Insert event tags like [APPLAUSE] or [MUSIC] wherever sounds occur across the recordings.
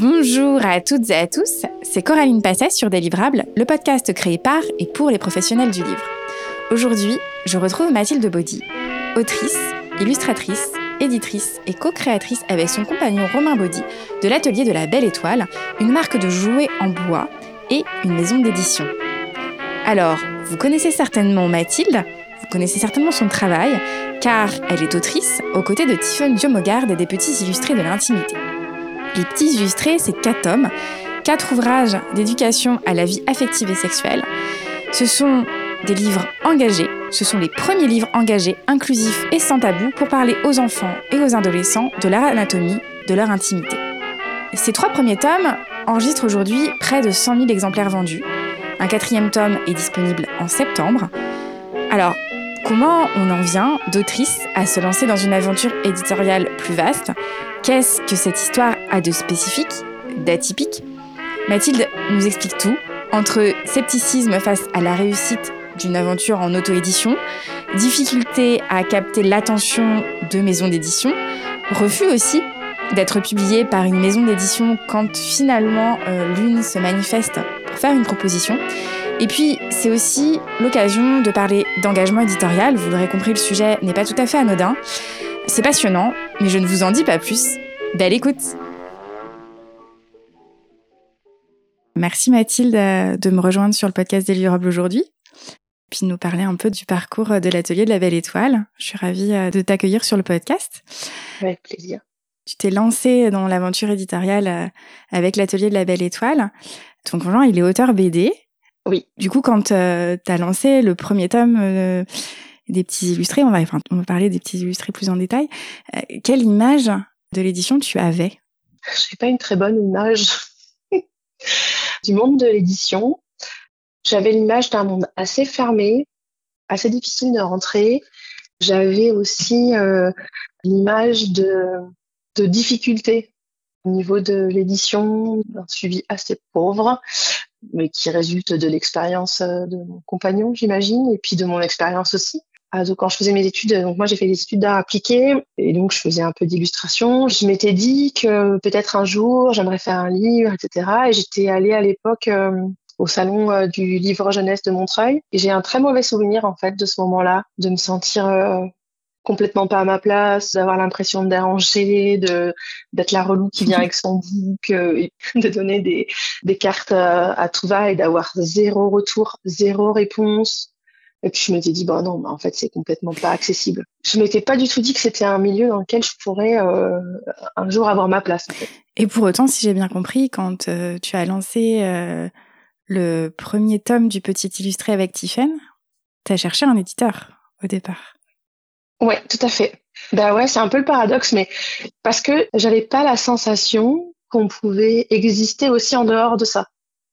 Bonjour à toutes et à tous, c'est Coraline Passet sur Délivrable, le podcast créé par et pour les professionnels du livre. Aujourd'hui, je retrouve Mathilde Baudy, autrice, illustratrice, éditrice et co-créatrice avec son compagnon Romain Baudy de l'atelier de la Belle Étoile, une marque de jouets en bois et une maison d'édition. Alors, vous connaissez certainement Mathilde, vous connaissez certainement son travail, car elle est autrice aux côtés de Tiffaine Diomogard et des Petits Illustrés de l'Intimité. Les Petits Illustrés, c'est quatre tomes, quatre ouvrages d'éducation à la vie affective et sexuelle. Ce sont des livres engagés, ce sont les premiers livres engagés, inclusifs et sans tabou pour parler aux enfants et aux adolescents de leur anatomie, de leur intimité. Ces trois premiers tomes enregistrent aujourd'hui près de 100 000 exemplaires vendus. Un quatrième tome est disponible en septembre. Alors, comment on en vient d'autrice à se lancer dans une aventure éditoriale plus vaste? Qu'est-ce que cette histoire a de spécifique, d'atypique? Mathilde nous explique tout, entre scepticisme face à la réussite d'une aventure en auto-édition, difficulté à capter l'attention de maisons d'édition, refus aussi d'être publié par une maison d'édition quand finalement euh, l'une se manifeste pour faire une proposition. Et puis, c'est aussi l'occasion de parler d'engagement éditorial. Vous l'aurez compris, le sujet n'est pas tout à fait anodin. C'est passionnant, mais je ne vous en dis pas plus. Belle écoute Merci Mathilde euh, de me rejoindre sur le podcast Délivrable aujourd'hui, puis nous parler un peu du parcours de l'atelier de la Belle Étoile. Je suis ravie euh, de t'accueillir sur le podcast. Avec plaisir. Tu t'es lancé dans l'aventure éditoriale euh, avec l'atelier de la Belle Étoile. Ton conjoint, il est auteur BD. Oui. Du coup, quand tu as lancé le premier tome des petits illustrés, on va, enfin, on va parler des petits illustrés plus en détail. quelle image de l'édition tu avais? Je n'ai pas une très bonne image [LAUGHS] du monde de l'édition. J'avais l'image d'un monde assez fermé, assez difficile de rentrer. J'avais aussi euh, l'image de, de difficultés au niveau de l'édition, d'un suivi assez pauvre, mais qui résulte de l'expérience euh, de mon compagnon, j'imagine, et puis de mon expérience aussi. Ah, donc quand je faisais mes études, donc moi j'ai fait des études d'art appliqué et donc je faisais un peu d'illustration. Je m'étais dit que peut-être un jour j'aimerais faire un livre, etc. Et j'étais allée à l'époque euh, au salon euh, du livre jeunesse de Montreuil et j'ai un très mauvais souvenir en fait de ce moment-là, de me sentir complètement pas à ma place, d'avoir l'impression de déranger, de d'être la relou qui vient [LAUGHS] avec son bouc, [LAUGHS] de donner des, des cartes à tout va et d'avoir zéro retour, zéro réponse et puis je m'étais dit, bah non, en fait, c'est complètement pas accessible. Je m'étais pas du tout dit que c'était un milieu dans lequel je pourrais euh, un jour avoir ma place. Et pour autant, si j'ai bien compris, quand euh, tu as lancé euh, le premier tome du Petit Illustré avec Tiffen, tu as cherché un éditeur au départ. Ouais, tout à fait. Bah ouais, c'est un peu le paradoxe, mais parce que j'avais pas la sensation qu'on pouvait exister aussi en dehors de ça.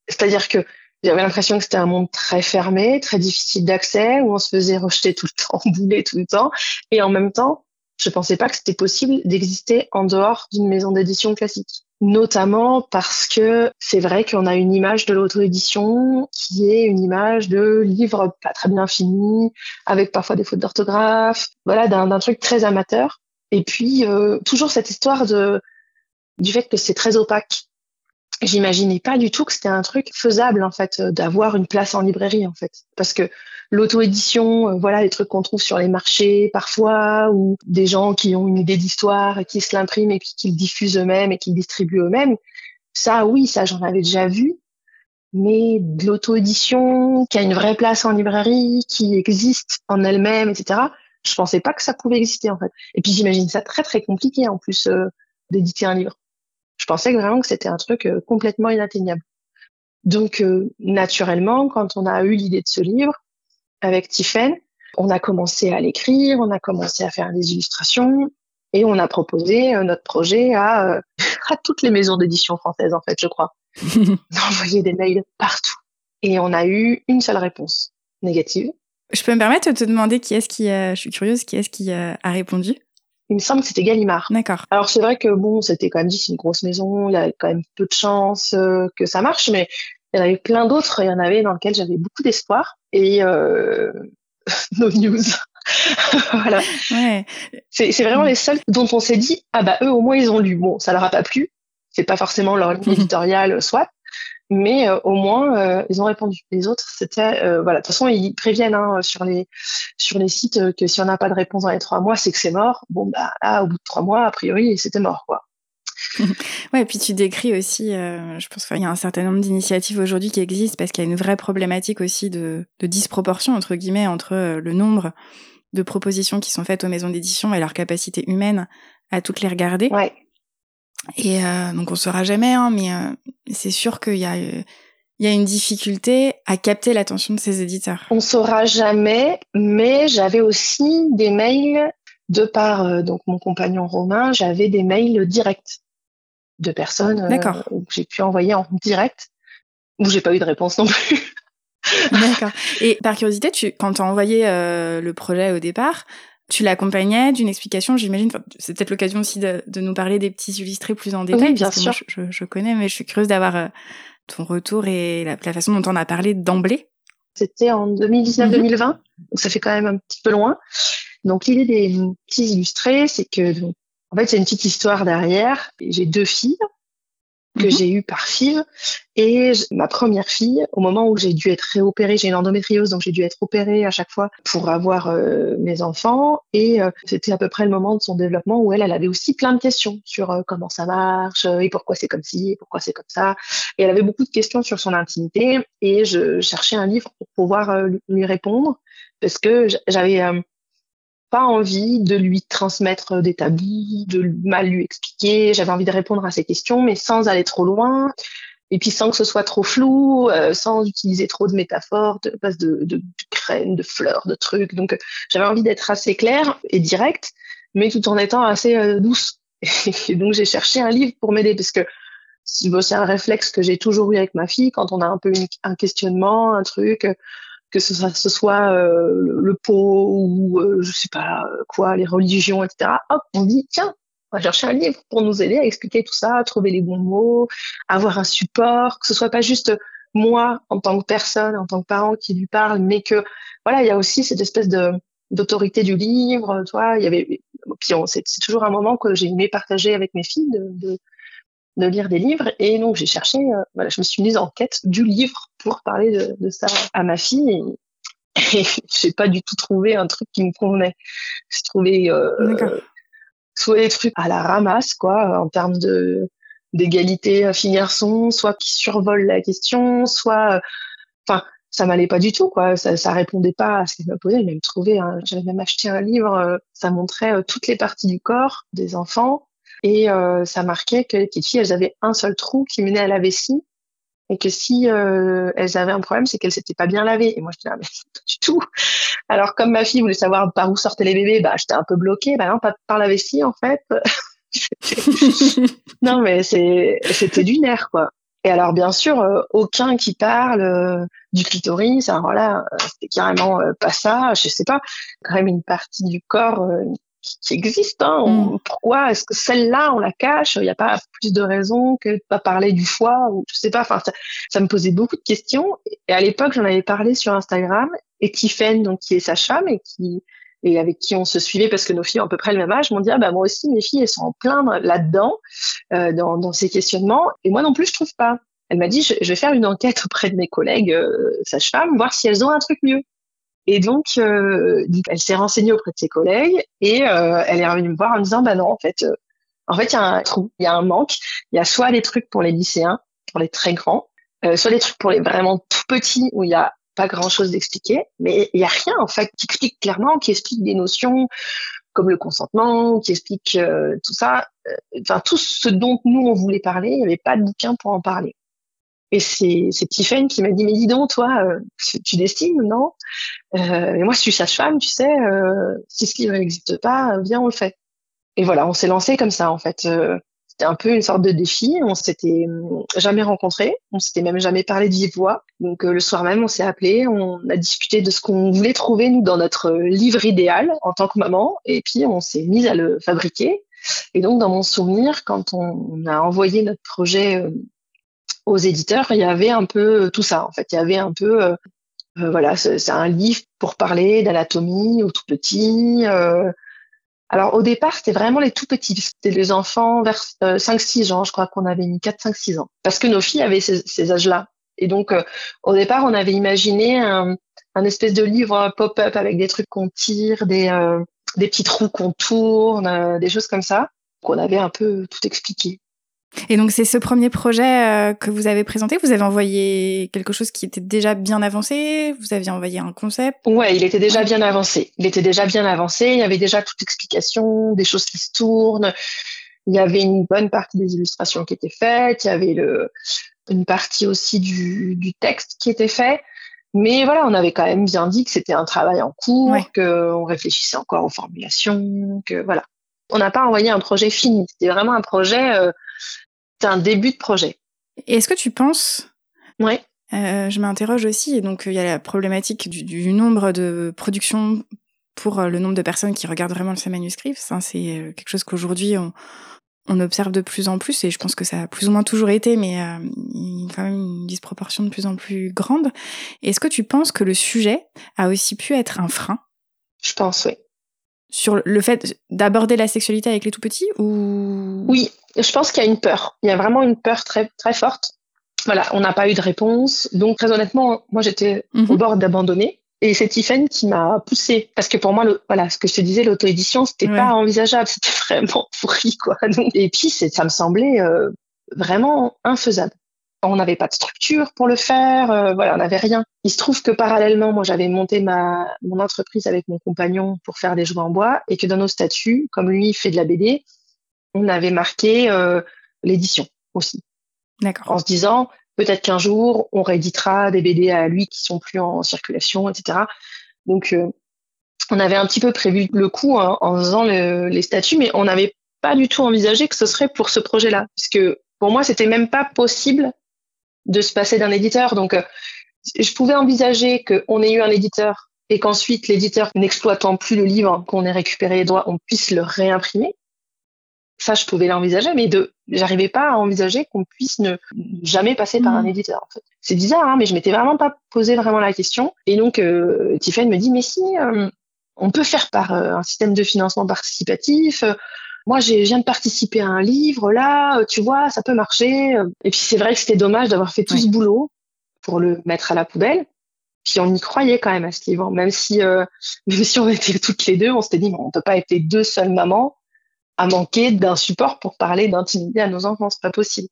C'est-à-dire que j'avais l'impression que c'était un monde très fermé, très difficile d'accès, où on se faisait rejeter tout le [LAUGHS] temps, bouler tout le temps. Et en même temps, je pensais pas que c'était possible d'exister en dehors d'une maison d'édition classique. Notamment parce que c'est vrai qu'on a une image de l'auto-édition qui est une image de livres pas très bien finis, avec parfois des fautes d'orthographe, voilà, d'un truc très amateur. Et puis, euh, toujours cette histoire de, du fait que c'est très opaque j'imaginais pas du tout que c'était un truc faisable en fait euh, d'avoir une place en librairie en fait parce que l'auto-édition euh, voilà les trucs qu'on trouve sur les marchés parfois ou des gens qui ont une idée d'histoire et qui se l'impriment et puis qui le diffusent eux-mêmes et qui le distribuent eux-mêmes. Ça oui ça j'en avais déjà vu. Mais de l'auto-édition qui a une vraie place en librairie qui existe en elle-même etc je pensais pas que ça pouvait exister en fait. Et puis j'imagine ça très très compliqué en plus euh, d'éditer un livre. Je pensais vraiment que c'était un truc euh, complètement inatteignable. Donc, euh, naturellement, quand on a eu l'idée de ce livre avec Tiffen, on a commencé à l'écrire, on a commencé à faire des illustrations et on a proposé euh, notre projet à, [LAUGHS] à toutes les maisons d'édition françaises, en fait, je crois. [LAUGHS] on a envoyé des mails partout et on a eu une seule réponse négative. Je peux me permettre de te demander qui est-ce qui, je suis curieuse, qui est-ce qui a répondu? Il me semble que c'était Gallimard. D'accord. Alors c'est vrai que bon, c'était quand même dit c'est une grosse maison, il y avait quand même peu de chances euh, que ça marche, mais il y en avait plein d'autres. Il y en avait dans lesquels j'avais beaucoup d'espoir et euh, [LAUGHS] no news. [LAUGHS] voilà. Ouais. C'est vraiment les seuls dont on s'est dit ah bah eux au moins ils ont lu. Bon, ça leur a pas plu, c'est pas forcément leur ligne éditoriale, soit, mais au moins ils ont répondu. Les autres, c'était voilà. De toute façon, ils préviennent hein, sur les sur les sites que si on n'a pas de réponse dans les trois mois, c'est que c'est mort. Bon bah là, au bout de trois mois, a priori, c'était mort quoi. [LAUGHS] ouais, et puis tu décris aussi, euh, je pense qu'il y a un certain nombre d'initiatives aujourd'hui qui existent parce qu'il y a une vraie problématique aussi de, de disproportion, entre guillemets, entre euh, le nombre de propositions qui sont faites aux maisons d'édition et leur capacité humaine à toutes les regarder. Ouais. Et euh, donc on saura jamais, hein, mais euh, c'est sûr qu'il y a, il y a une difficulté à capter l'attention de ces éditeurs. On saura jamais, mais j'avais aussi des mails de par donc mon compagnon Romain, j'avais des mails directs de personnes euh, D'accord. que j'ai pu envoyer en direct, où j'ai pas eu de réponse non plus. [LAUGHS] D'accord. Et par curiosité, tu, quand tu as envoyé euh, le projet au départ, tu l'accompagnais d'une explication, j'imagine. C'est peut-être l'occasion aussi de, de, nous parler des petits illustrés plus en détail. Oui, bien sûr. je, je, connais, mais je suis curieuse d'avoir euh, ton retour et la, la, façon dont on a parlé d'emblée. C'était en 2019-2020, mm-hmm. donc ça fait quand même un petit peu loin. Donc l'idée des petits illustrés, c'est que donc, en fait, c'est une petite histoire derrière. J'ai deux filles que mhm. j'ai eues par FIV. Et ma première fille, au moment où j'ai dû être réopérée, j'ai une endométriose, donc j'ai dû être opérée à chaque fois pour avoir euh, mes enfants. Et euh, c'était à peu près le moment de son développement où elle, elle avait aussi plein de questions sur euh, comment ça marche et pourquoi c'est comme ci et pourquoi c'est comme ça. Et elle avait beaucoup de questions sur son intimité. Et je cherchais un livre pour pouvoir lui répondre parce que j'avais pas envie de lui transmettre des tabous, de mal lui expliquer. J'avais envie de répondre à ses questions, mais sans aller trop loin. Et puis sans que ce soit trop flou, euh, sans utiliser trop de métaphores, de base de, de, de fleurs, de trucs. Donc j'avais envie d'être assez claire et directe, mais tout en étant assez euh, douce. Et donc j'ai cherché un livre pour m'aider parce que c'est un réflexe que j'ai toujours eu avec ma fille quand on a un peu un questionnement, un truc que ce soit, euh, le, pot ou euh, je sais pas quoi, les religions, etc. Hop, on dit tiens, on va chercher un livre pour nous aider à expliquer tout ça, à trouver les bons mots, avoir un support, que ce soit pas juste moi en tant que personne, en tant que parent qui lui parle, mais que voilà, il y a aussi cette espèce de d'autorité du livre, toi, il y avait puis c'est toujours un moment que j'ai aimé partager avec mes filles de, de de lire des livres. Et donc, j'ai cherché, euh, voilà, je me suis mise en quête du livre pour parler de, de ça à ma fille. Et, [LAUGHS] et j'ai pas du tout trouvé un truc qui me convenait. J'ai trouvé euh, soit des trucs à la ramasse, quoi, en termes de d'égalité euh, fille-garçon, soit qui survolent la question, soit, euh, enfin, ça m'allait pas du tout, quoi. Ça, ça répondait pas à ce qu'elle me posait. Elle même trouvé, j'avais même acheté un livre, ça montrait toutes les parties du corps des enfants et euh, ça marquait que les petites filles, elles avaient un seul trou qui menait à la vessie. Et que si euh, elles avaient un problème, c'est qu'elles s'étaient pas bien lavées. Et moi, je disais, ah, mais [LAUGHS] pas du tout. Alors, comme ma fille voulait savoir par où sortaient les bébés, bah, j'étais un peu bloquée. Bah non, pas par la vessie, en fait. [LAUGHS] non, mais c'était du nerf, quoi. Et alors, bien sûr, euh, aucun qui parle euh, du clitoris. Alors là, c'était carrément pas ça. Je sais pas, quand même une partie du corps qui, existe. Hein. Mm. pourquoi est-ce que celle-là, on la cache Il n'y a pas plus de raisons que de pas parler du foie ou je sais pas. Enfin, ça, me posait beaucoup de questions. Et à l'époque, j'en avais parlé sur Instagram. Et Tiffen, donc qui est sa femme et qui et avec qui on se suivait parce que nos filles ont à peu près le même âge, m'ont dit ah bah moi aussi mes filles elles sont en plein là-dedans euh, dans, dans ces questionnements et moi non plus je trouve pas. Elle m'a dit je, vais faire une enquête auprès de mes collègues euh, sages-femmes voir si elles ont un truc mieux. Et donc, euh, elle s'est renseignée auprès de ses collègues et euh, elle est revenue me voir en me disant, bah non, en fait, euh, en fait, il y a un trou, il y a un manque. Il y a soit des trucs pour les lycéens, pour les très grands, soit des trucs pour les vraiment tout petits où il y a pas grand chose d'expliquer, mais il y a rien en fait qui explique clairement, qui explique des notions comme le consentement, qui explique tout ça, enfin tout ce dont nous on voulait parler, il n'y avait pas de bouquin pour en parler. Et c'est, c'est Tiffany qui m'a dit, mais dis donc, toi, euh, tu dessines, non? Euh, Et moi, je suis sage-femme, tu sais, euh, si ce livre n'existe pas, viens, on le fait. Et voilà, on s'est lancé comme ça, en fait. Euh, c'était un peu une sorte de défi. On s'était hum, jamais rencontrés, on s'était même jamais parlé de vive voix. Donc le soir même, on s'est appelé, on a discuté de ce qu'on voulait trouver nous dans notre livre idéal en tant que maman, et puis on s'est mis à le fabriquer. Et donc dans mon souvenir, quand on a envoyé notre projet aux éditeurs, il y avait un peu euh, tout ça. En fait, il y avait un peu, euh, euh, voilà, c'est un livre pour parler d'anatomie au tout petit, Alors au départ, c'était vraiment les tout petits. C'était les enfants vers 5-6 ans. Je crois qu'on avait mis 4-5-6 ans. Parce que nos filles avaient ces, âges-là. Et donc, au départ, on avait imaginé un, un espèce de livre pop-up avec des trucs qu'on tire, des, des petits trous qu'on tourne, des choses comme ça. Qu'on avait un peu tout expliqué. Et donc c'est ce premier projet euh, que vous avez présenté. Vous avez envoyé quelque chose qui était déjà bien avancé. Vous aviez envoyé un concept. Ouais, il était déjà bien avancé. Il était déjà bien avancé. Il y avait déjà toute explication, des choses qui se tournent. Il y avait une bonne partie des illustrations qui étaient faites. Il y avait le, une partie aussi du, du texte qui était fait. Mais voilà, on avait quand même bien dit que c'était un travail en cours, qu'on réfléchissait encore aux formulations, que voilà. On n'a pas envoyé un projet fini. C'était vraiment un projet. Euh, c'est un début de projet. Et est-ce que tu penses Ouais. Euh, je m'interroge aussi, et donc il y a la problématique du, nombre de productions pour euh, le nombre de personnes qui regardent vraiment ces manuscrits. Ça, c'est euh, quelque chose qu'aujourd'hui on, on, observe de plus en plus, et je pense que ça a plus ou moins toujours été, mais euh, il y a quand même une disproportion de plus en plus grande. Est-ce que tu penses que le sujet a aussi pu être un frein? Je pense, oui sur le fait d'aborder la sexualité avec les tout petits ou? Oui, je pense qu'il y a une peur. Il y a vraiment une peur très très forte. Voilà, on n'a pas eu de réponse. Donc très honnêtement, moi j'étais au mhm. bord d'abandonner. Et c'est Tiffen qui m'a poussé parce que pour moi, le, voilà, ce que je te disais, l'auto-édition, c'était pas envisageable, [LAUGHS] c'était vraiment pourri quoi. et puis ça me semblait euh, vraiment infaisable on n'avait pas de structure pour le faire, euh, voilà, on n'avait rien. Il se trouve que parallèlement, moi, j'avais monté ma mon entreprise avec mon compagnon pour faire des jouets en bois et que dans nos statuts, comme lui il fait de la BD, on avait marqué euh, l'édition aussi. D'accord. En se disant peut-être qu'un jour on rééditera des BD à lui qui sont plus en circulation, etc. Donc euh, on avait un petit peu prévu le coup hein, en faisant les statuts, mais on n'avait pas du tout envisagé que ce serait pour ce projet-là, puisque pour moi c'était même pas possible de se passer d'un éditeur. Donc, euh, je pouvais envisager qu'on ait eu un éditeur et qu'ensuite l'éditeur, n'exploitant plus le livre, qu'on ait récupéré les droits, on puisse le réimprimer. Ça, je pouvais l'envisager, mais de, j'arrivais pas à envisager qu'on puisse ne jamais passer par un mmh. éditeur. En fait. C'est bizarre, hein, mais je m'étais vraiment pas posé vraiment la question. Et donc, euh, Tiffany me dit, mais si, euh, on peut faire par euh, un système de financement participatif moi, je viens de participer à un livre, là, euh, tu vois, ça peut marcher. Et puis, c'est vrai que c'était dommage d'avoir fait tout ce boulot pour le mettre à la poubelle. Puis, on y croyait quand même à ce livre, même si, euh, [LAUGHS] même si on était toutes les deux, on s'était dit, bon, on peut pas être les deux seules mamans à manquer d'un support pour parler d'intimité à nos enfants, c'est pas possible.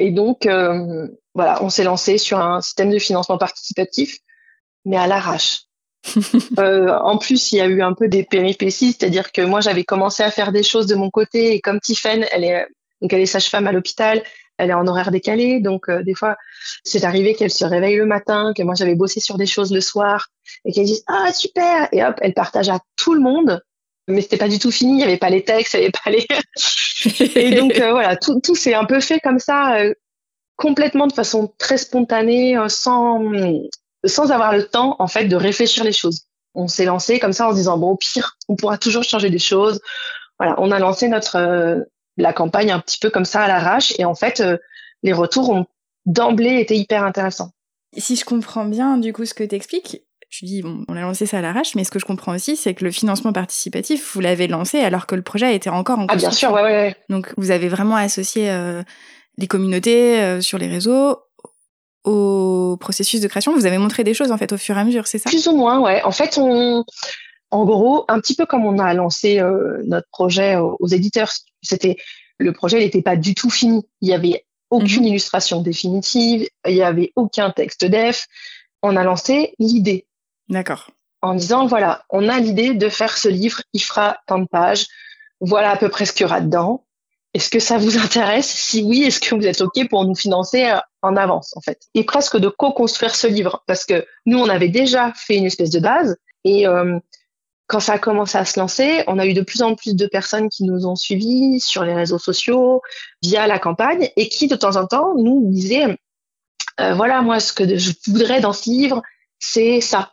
Et donc, euh, voilà, on s'est lancé sur un système de financement participatif, mais à l'arrache. [LAUGHS] euh, en plus, il y a eu un peu des péripéties, c'est-à-dire que moi, j'avais commencé à faire des choses de mon côté, et comme Tiffen, elle est donc elle est sage-femme à l'hôpital, elle est en horaire décalé, donc euh, des fois, c'est arrivé qu'elle se réveille le matin, que moi j'avais bossé sur des choses le soir, et qu'elle dise ah super, et hop, elle partage à tout le monde, mais c'était pas du tout fini, il y avait pas les textes, il y avait pas les, [LAUGHS] et donc euh, voilà, tout, tout s'est un peu fait comme ça. Complètement de façon très spontanée, sans sans avoir le temps en fait de réfléchir les choses. On s'est lancé comme ça en se disant bon au pire on pourra toujours changer des choses. Voilà, on a lancé notre euh, la campagne un petit peu comme ça à l'arrache et en fait euh, les retours ont d'emblée été hyper intéressants. Si je comprends bien du coup ce que tu expliques, je dis bon, on a lancé ça à l'arrache, mais ce que je comprends aussi, c'est que le financement participatif, vous l'avez lancé alors que le projet était encore en Ah bien sûr, ouais, ouais. Donc vous avez vraiment associé euh, les communautés sur les réseaux au processus de création Vous avez montré des choses en fait au fur et à mesure, c'est ça? Plus ou moins, ouais. En fait, on, en gros, un petit peu comme on a lancé euh, notre projet aux, éditeurs, c'était le projet n'était pas du tout fini. Il y avait aucune mhm. illustration définitive, il y avait aucun texte def. On a lancé l'idée. D'accord. En disant voilà, on a l'idée de faire ce livre, il fera tant de pages. Voilà à peu près ce qu'il y aura dedans. Est-ce que ça vous [LAUGHS] intéresse? Si oui, est-ce que vous êtes OK pour nous financer euh, en avance, en fait? Et presque de co-construire ce livre, parce que nous, on avait déjà fait une espèce de base, et euh, quand ça a commencé à se lancer, on a eu de plus en plus de personnes qui nous ont suivis sur les réseaux sociaux, via la campagne, et qui, de temps en temps, nous disaient, euh, voilà, moi, ce que je voudrais dans ce livre, c'est ça.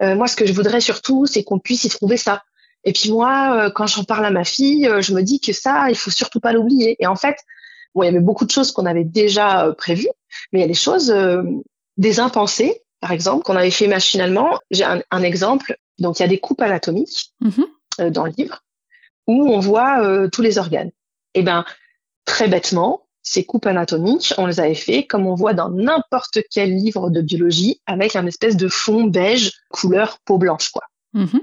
moi, ce que je voudrais surtout, c'est qu'on puisse y trouver ça. Et puis moi, euh, quand j'en parle à ma fille, euh, je me dis que ça, il faut surtout pas l'oublier. Et en fait, bon, il y avait beaucoup de choses qu'on avait déjà euh, prévues, mais il y a des choses, des impensées, par exemple, qu'on avait fait machinalement. J'ai un, exemple. Donc, il y a des coupes anatomiques mm-hmm. dans le livre. où on voit euh, tous les organes. Eh ben, très bêtement, ces coupes anatomiques, on les avait fait comme on voit dans n'importe quel livre de biologie, avec un espèce de fond beige couleur peau blanche, quoi. Mhm.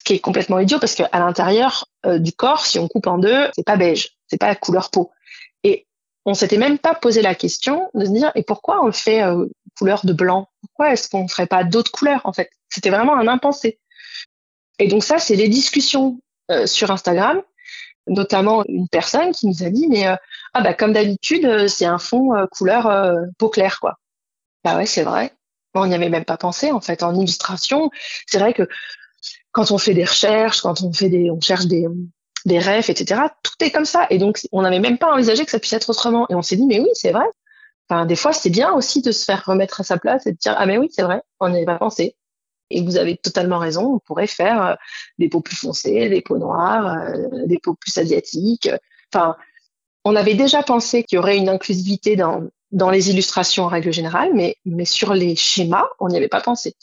Ce qui est complètement idiot parce qu'à l'intérieur euh, du corps, si on coupe en deux, c'est pas beige, c'est pas couleur peau. Et on s'était même pas posé la question de se dire et pourquoi on le fait euh, couleur de blanc? Pourquoi est-ce qu'on ferait pas d'autres couleurs en fait? C'était vraiment un impensé. Et donc ça, c'est les discussions euh, sur Instagram, notamment une personne qui nous a dit mais ah bah comme d'habitude c'est un fond couleur peau claire quoi. Bah ouais c'est vrai. On n'y avait même pas pensé en fait en illustration. C'est vrai que quand on fait des recherches, quand on fait des, on cherche des des rêves, etc. Tout est comme ça. Et donc, on n'avait même pas envisagé que ça puisse être autrement. Et on s'est dit, mais oui, c'est vrai. Enfin, des fois, c'est bien aussi de se faire remettre à sa place et de dire, ah, mais oui, c'est vrai, on n'y avait pas pensé. Et vous avez totalement raison, on pourrait faire euh, des peaux plus foncées, des peaux noires, euh, des peaux plus asiatiques. Enfin, on avait déjà pensé qu'il y aurait une inclusivité dans, dans les illustrations en règle générale, mais, mais sur les schémas, on n'y avait pas pensé.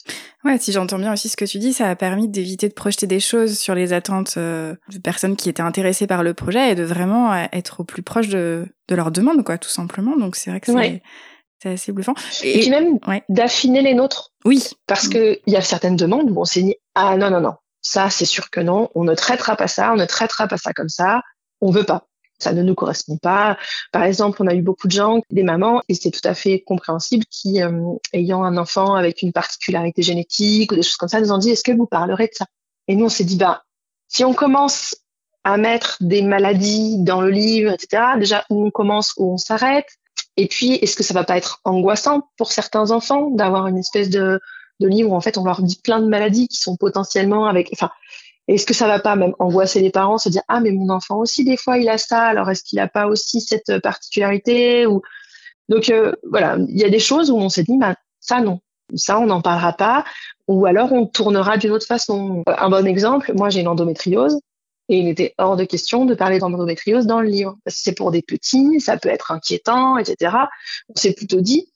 Ouais, si j'entends bien aussi ce que tu dis, ça a permis d'éviter de projeter des choses sur les attentes euh, de personnes qui étaient intéressées par le projet et de vraiment être au plus proche de, de leurs demandes, quoi, tout simplement. Donc c'est vrai que c'est... C'est assez bluffant. Et, puis même d'affiner les nôtres. Oui. Parce que il y a certaines demandes où on s'est dit ah non non non ça c'est sûr que non on ne traitera pas ça on ne traitera pas ça comme ça on veut pas ça ne nous correspond pas. Par exemple, on a eu beaucoup de gens, des mamans, et c'est tout à fait compréhensible, qui, euh, ayant un enfant avec une particularité génétique ou des choses comme ça, nous ont dit, est-ce que vous parlerez de ça? Et nous, on s'est dit, bah, si on commence à mettre des maladies dans le livre, etc., déjà, où on commence, où on s'arrête, et puis, est-ce que ça va pas être angoissant pour certains enfants d'avoir une espèce de, de livre où en fait on leur dit plein de maladies qui sont potentiellement avec, enfin, est-ce que ça va pas même angoisser les parents, se dire ah mais mon enfant aussi des fois il a ça, alors est-ce qu'il a pas aussi cette particularité ou donc euh, voilà, il y a des choses où on s'est dit bah ça non, ça on n'en parlera pas ou alors on tournera d'une autre façon. Un bon exemple, moi j'ai une endométriose et il était hors de question de parler d'endométriose dans le livre. Parce que c'est pour des petits, ça peut être inquiétant, etc. On s'est plutôt dit,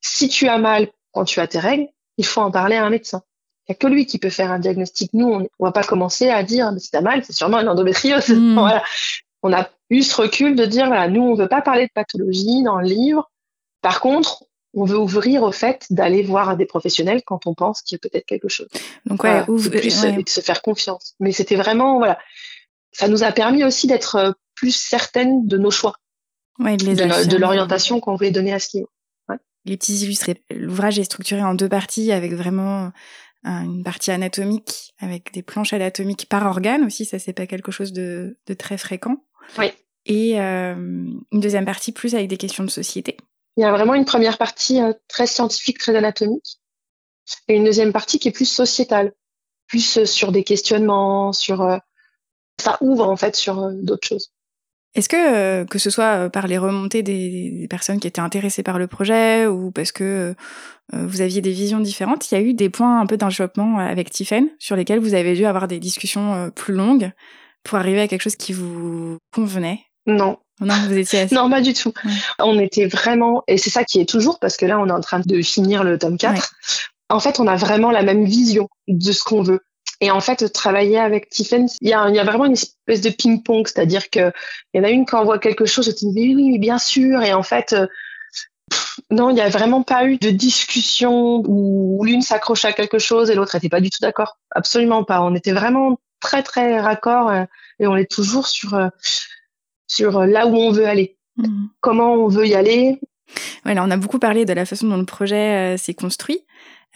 si tu as mal quand tu as tes règles, il faut en parler à un médecin. Il n'y a que lui qui peut faire un diagnostic. Nous, on ne va pas commencer à dire, si tu as mal, c'est sûrement une endométriose. Hmm. [LAUGHS] voilà. On a eu ce recul de dire, voilà, nous, on ne veut pas parler de pathologie dans le livre. Par contre, on veut ouvrir au fait d'aller voir des professionnels quand on pense qu'il y a peut-être quelque chose. Donc ouais, ouvre, plus, de se faire confiance. Mais c'était vraiment voilà, ça nous a permis aussi d'être euh, plus certaines de nos choix, de, l'orientation qu'on voulait donner à ce livre. Les petits illustrés. L'ouvrage est structuré en deux parties avec vraiment une partie anatomique avec des planches anatomiques par organe aussi. Ça, c'est pas quelque chose de, très fréquent. Oui. Et euh, une deuxième partie plus avec des questions de société. Il y a vraiment une première partie euh, très scientifique, très anatomique, et une deuxième partie qui est plus sociétale, plus sur des questionnements, sur ça ouvre en fait sur euh, d'autres choses. Est-ce que, euh, que ce soit euh, par les remontées des, personnes qui étaient intéressées par le projet ou parce que vous aviez des visions différentes, il y a eu des points un peu d'enveloppement avec Tiffen sur lesquels vous avez dû avoir des discussions plus longues pour arriver à quelque chose qui vous convenait? Non. Non, vous étiez [LAUGHS] assez... non, pas du tout. On était vraiment, et c'est ça qui est toujours, parce que là, on est en train de finir le tome 4. En fait, on a vraiment la même vision de ce qu'on veut. Et en fait, travailler avec Tiffen, il y a, y a vraiment une espèce de ping-pong, c'est-à-dire que il y en a une quand on voit quelque chose, me dis oui, oui, bien sûr. Et en fait, euh, non, il n'y a vraiment pas eu de discussion où l'une s'accroche à quelque chose et l'autre n'était pas du tout d'accord. Absolument pas. On était vraiment très très raccord euh, et on est toujours sur euh, sur là où on veut aller. Mmh. Comment on veut y aller. Ouais, on a beaucoup parlé de la façon dont le projet s'est construit.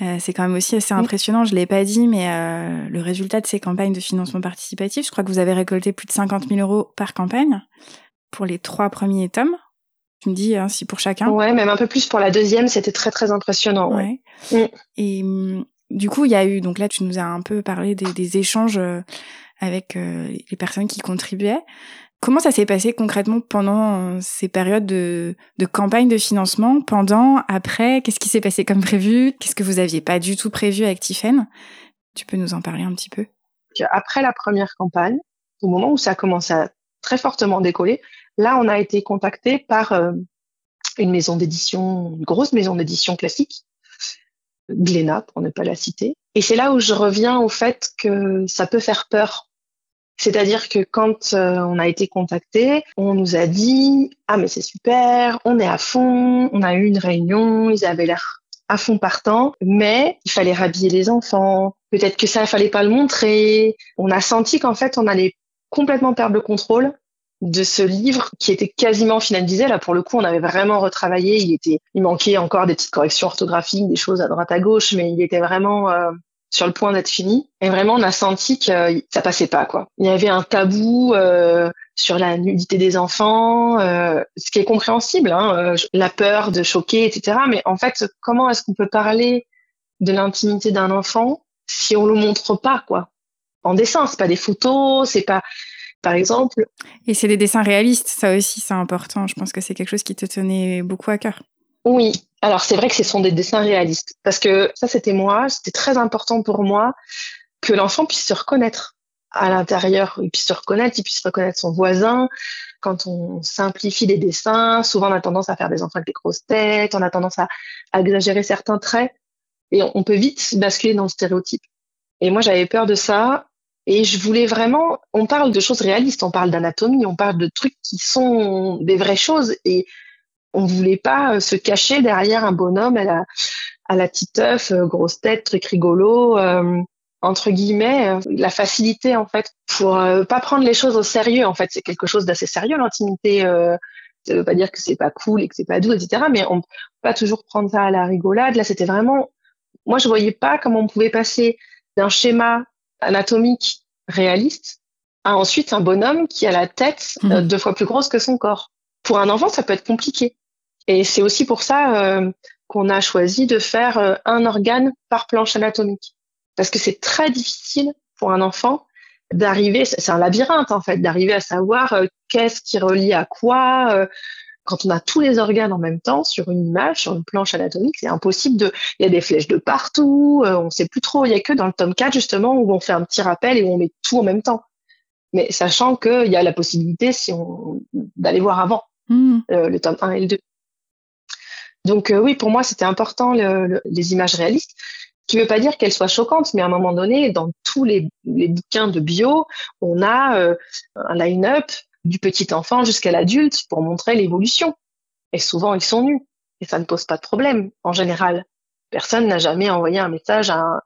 Euh, c'est quand même aussi assez impressionnant, je l'ai pas dit, mais euh, le résultat de ces campagnes de financement participatif, je crois que vous avez récolté plus de 50 000 euros par campagne pour les trois premiers tomes. Tu me dis hein, si pour chacun. Ouais, même un peu plus pour la deuxième, c'était très très impressionnant. Ouais. Mm. Et mm, du coup, il y a eu, donc là, tu nous as un peu parlé des, des échanges euh, avec les personnes qui contribuaient. Comment ça s'est passé concrètement pendant euh, ces périodes de, campagne de financement Pendant, après, qu'est-ce qui s'est passé comme prévu? Qu'est-ce que vous aviez pas du tout prévu avec Tiffen Tu peux nous en parler un petit peu. Après la première campagne, au moment où ça a à très fortement décoller, là, on a été contacté par euh, une maison d'édition, une grosse maison d'édition classique, Glénat, pour ne pas la citer. Et c'est là où je reviens au fait que ça peut faire peur C'est-à-dire que quand euh, on a été contacté, on nous a dit ah mais c'est super, on est à fond, on a eu une réunion, ils avaient l'air à fond partant, mais il fallait rhabiller les enfants. Peut-être que ça, il fallait pas le montrer. On a senti qu'en fait, on allait complètement perdre le contrôle de ce livre qui était quasiment finalisé. Là, pour le coup, on avait vraiment retravaillé. Il était, il manquait encore des petites corrections orthographiques, des choses à droite à gauche, mais il était vraiment euh, sur le point d'être fini. Et vraiment, on a senti que ça passait pas, quoi. Il y avait un tabou euh, sur la nudité des enfants, euh, ce qui est compréhensible, hein, euh, la peur de choquer, etc. Mais en fait, comment est-ce qu'on peut parler de l'intimité d'un enfant si on le montre pas, quoi? En dessin, c'est pas des photos, c'est pas, par exemple. Et c'est des dessins réalistes, ça aussi, c'est important. Je pense que c'est quelque chose qui te tenait beaucoup à cœur. Oui, alors c'est vrai que ce sont des dessins réalistes. Parce que ça c'était moi, c'était très important pour moi que l'enfant puisse se reconnaître à l'intérieur, il puisse se reconnaître, il puisse reconnaître son voisin. Quand on simplifie les dessins, souvent on a tendance à faire des enfants avec des grosses têtes, on a tendance à, exagérer certains traits. Et on, peut vite basculer dans le stéréotype. Et moi j'avais peur de ça. Et je voulais vraiment, on parle de choses réalistes, on parle d'anatomie, on parle de trucs qui sont des vraies choses. Et on voulait pas euh, se cacher derrière un bonhomme à la, à la titeuf, euh, grosse tête, truc rigolo, euh, entre guillemets, la facilité en fait pour pas prendre les choses au sérieux. En fait, c'est quelque chose d'assez sérieux l'intimité. ça veut pas dire que c'est pas cool et que c'est pas doux, etc. Mais on peut pas toujours prendre ça à la rigolade. Là, c'était vraiment, moi, je voyais pas comment on pouvait passer d'un schéma anatomique réaliste à ensuite un bonhomme qui a la tête mmh. deux fois plus grosse que son corps. Pour un enfant, ça peut être compliqué. Et c'est aussi pour ça euh, qu'on a choisi de faire euh, un organe par planche anatomique. Parce que c'est très difficile pour un enfant d'arriver, c'est un labyrinthe en fait, d'arriver à savoir euh, qu'est-ce qui relie à quoi. quand on a tous les organes en même temps sur une image, sur une planche anatomique, c'est impossible de. Il y a des flèches de partout, on ne sait plus trop. Il y a que dans le tome 4 justement où on fait un petit rappel et où on met tout en même temps. Mais sachant qu'il y a la possibilité si on d'aller voir avant mmh. le tome 1 et le 2. Donc euh, oui, pour moi, c'était important les images réalistes, qui ne veut pas dire qu'elles soient choquantes, mais à un moment donné, dans tous les, bouquins de bio, on a euh, un line-up du petit enfant jusqu'à l'adulte pour montrer l'évolution. Et souvent, ils sont nus. Et ça ne pose pas de problème, en général. Personne n'a jamais envoyé un message à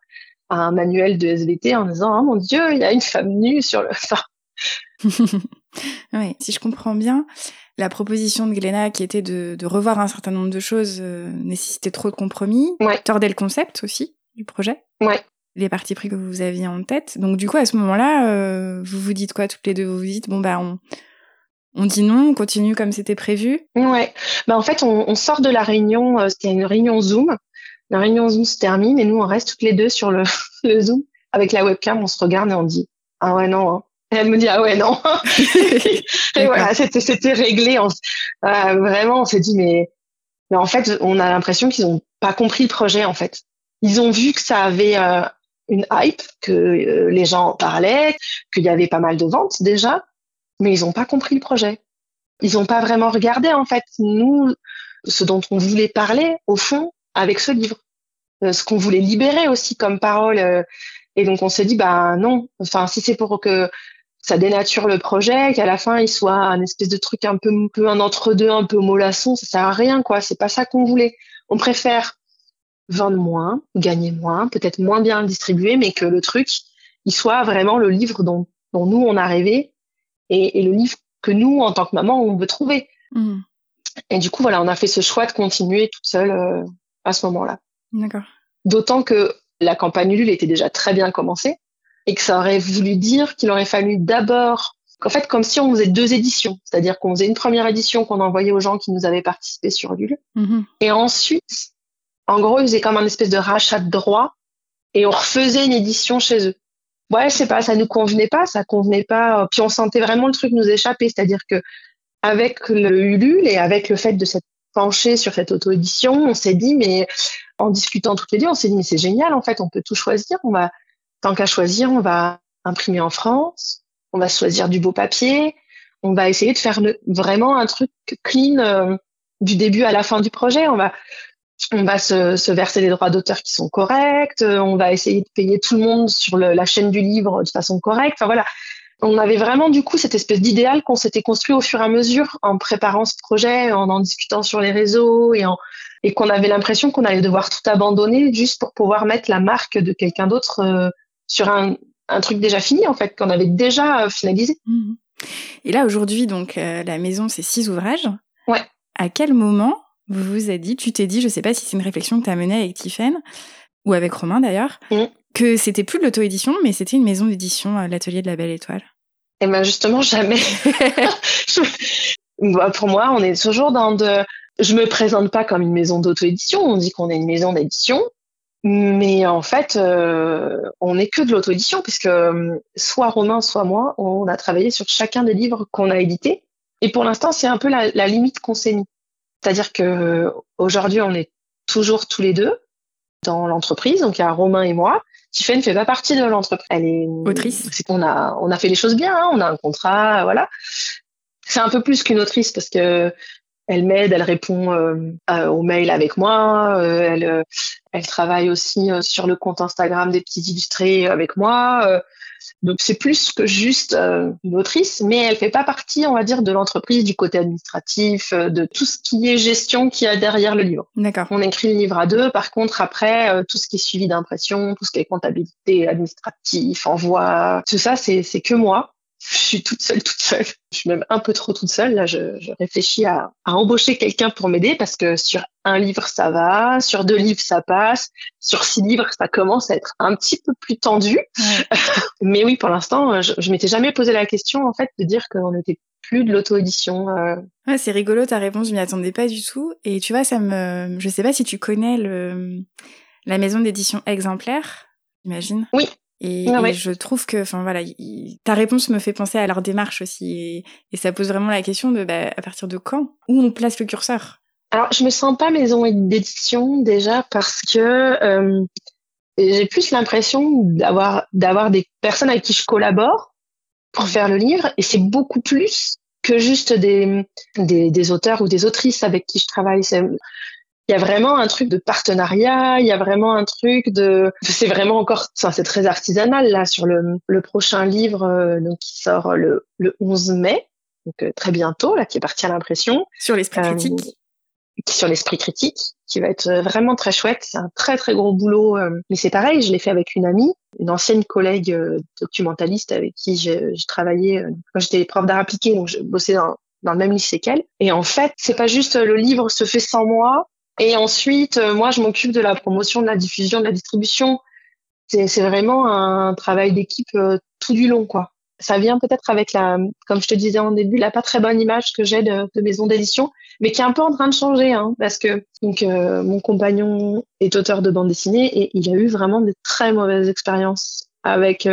un, manuel de SVT en disant « Oh mon Dieu, il y a une femme nue sur le... [LAUGHS] [LAUGHS] » Oui, si je comprends bien, la proposition de Gléna qui était de, revoir un certain nombre de choses euh, nécessitait trop de compromis, ouais. tordait le concept aussi du projet. Ouais. Les parties pris que vous aviez en tête. Donc du coup, à ce moment-là, euh, vous vous dites quoi toutes les deux? Vous vous dites, bon bah on, on dit non, on continue comme c'était prévu? Ouais. Bah en fait, on, sort de la réunion, euh, c'était une réunion Zoom. La réunion Zoom se termine et nous, on reste toutes les deux sur le, [LAUGHS] le Zoom. Avec la webcam, on se regarde et on dit, ah ouais, non, hein. Elle me dit ah ouais non. [LAUGHS] et voilà, c'était réglé. On, euh, vraiment, on s'est dit mais mais en fait, on a l'impression qu'ils ont pas compris le projet en fait. Ils ont vu que ça avait euh, une hype, que euh, les gens en parlaient, qu'il y avait pas mal de ventes déjà, mais ils ont pas compris le projet. Ils ont pas vraiment regardé en fait nous ce dont on voulait parler au fond avec ce livre, ce qu'on voulait libérer aussi comme parole. et donc on s'est dit bah non, enfin si c'est pour que ça dénature le projet, qu'à la fin il soit un espèce de truc un peu, un peu un entre-deux, un peu mollasson, ça sert à rien quoi. C'est pas ça qu'on voulait. On préfère vendre moins, gagner moins, peut-être moins bien le distribuer, mais que le truc il soit vraiment le livre dont, dont nous on a rêvé et, et, le livre que nous en tant que maman on veut trouver. Mmh. Et du coup voilà, on a fait ce choix de continuer toute seule euh, à ce moment-là. D'accord. D'autant que la campagne Ulule était déjà très bien commencée et que ça aurait voulu dire qu'il aurait fallu d'abord, en fait, comme si on faisait deux éditions, c'est-à-dire qu'on faisait une première édition qu'on envoyait aux gens qui nous avaient participé sur Lulu, mm-hmm. et ensuite, en gros, ils faisaient comme un espèce de rachat de droits et on refaisait une édition chez eux. Ouais, je sais pas, ça nous convenait pas, ça convenait pas. Puis on sentait vraiment le truc nous échapper, c'est-à-dire que avec le Ulule et avec le fait de s'être penché sur cette auto-édition, on s'est dit, mais en discutant toutes les deux, on s'est dit, mais c'est génial, en fait, on peut tout choisir, on va, tant qu'à choisir, on va imprimer en France, on va choisir du beau papier, on va essayer de faire vraiment un truc clean euh, du début à la fin du projet. On va, on va se, verser les droits d'auteur qui sont corrects, euh, on va essayer de payer tout le monde sur la chaîne du livre de façon correcte. Enfin voilà, on avait vraiment du coup cette espèce d'idéal qu'on s'était construit au fur et à mesure en préparant ce projet, en en discutant sur les réseaux et, et qu'on avait l'impression qu'on allait devoir tout abandonner juste pour pouvoir mettre la marque de quelqu'un d'autre euh, sur un, un, truc déjà fini en fait, qu'on avait déjà euh, finalisé. Mmh. Et là aujourd'hui donc euh, la maison c'est six ouvrages. Ouais. À quel moment vous vous êtes dit, tu t'es dit, je sais pas si c'est une réflexion que tu as menée avec Tiffen ou avec Romain d'ailleurs, mmh. que c'était plus de l'auto-édition mais c'était une maison d'édition, l'atelier de la Belle Étoile? Et eh ben justement jamais. [LAUGHS] [LAUGHS] bah, pour moi, on est toujours dans de. Je me présente pas comme une maison d'auto-édition. On dit qu'on est une maison d'édition, mais en fait, euh, on n'est que de l'auto-édition puisque euh, soit Romain, soit moi, on a travaillé sur chacun des livres qu'on a édités. Et pour l'instant, c'est un peu la, la limite qu'on s'est mis. C'est-à-dire que aujourd'hui, on est toujours tous les deux dans l'entreprise. Donc il y a Romain et moi. Tiffany ne fait pas partie de l'entreprise. Elle est autrice. C'est qu'on a, on a fait les choses bien. Hein. on a un contrat, voilà. C'est un peu plus qu'une autrice parce que elle m'aide, elle répond euh, aux mails avec moi, euh, elle, euh, elle travaille aussi euh, sur le compte Instagram des petits illustrés avec moi. Donc c'est plus que juste une autrice, mais elle fait pas partie, on va dire, de l'entreprise, du côté administratif, de tout ce qui est gestion qu'il y a derrière le livre. D'accord. On écrit le livre à deux. Par contre, après, tout ce qui est suivi d'impression, tout ce qui est comptabilité administratif, envoi, tout ça, c'est c'est que moi je suis toute seule, toute seule. Je suis même un peu trop toute seule. Là, je, je réfléchis à, à embaucher quelqu'un pour m'aider parce que sur un livre, ça va. Sur deux livres, ça passe. Sur six livres, ça commence à être un petit peu plus tendu. [LAUGHS] Mais oui, pour l'instant, je, je m'étais jamais posé la question, en fait, de dire qu'on n'était plus de l'auto-édition. Euh. Ouais, c'est rigolo ta réponse, je m'y attendais pas du tout. Et tu vois, ça me, je sais pas si tu connais le, la maison d'édition exemplaire, j'imagine. Oui, et, ah je trouve que, enfin voilà, ta réponse me fait penser à leur démarche aussi, et, ça pose vraiment la question de, bah, à partir de quand, où on place le curseur? Alors, je me sens pas maison d'édition déjà parce que euh, j'ai plus l'impression d'avoir d'avoir des personnes avec qui je collabore pour faire le livre, et c'est beaucoup plus que juste des, des, des auteurs ou des autrices avec qui je travaille il y a vraiment un truc de partenariat, il y a vraiment un truc de, c'est vraiment encore, enfin, c'est très artisanal là sur le, le prochain livre euh, donc qui sort le, le 11 mai, donc euh, très bientôt là, qui est parti à l'impression. Sur l'esprit euh, critique. Sur l'esprit critique, qui va être vraiment très chouette. C'est un très très gros boulot, mais c'est pareil, je l'ai fait avec une amie, une ancienne collègue documentaliste avec qui j'ai travaillé quand j'étais prof d'art appliqué, donc je bossais dans, dans le même lycée qu'elle. Et en fait, c'est pas juste le livre se fait sans moi, et ensuite, euh, moi, je m'occupe de la promotion, de la diffusion, de la distribution. C'est vraiment un travail d'équipe euh, tout du long, quoi. Ça vient peut-être avec la, comme je te disais en début, la pas très bonne image que j'ai de, de, maison d'édition, mais qui est un peu en train de changer, hein, parce que donc euh, mon compagnon est auteur de bande dessinée et il a eu vraiment de très mauvaises expériences avec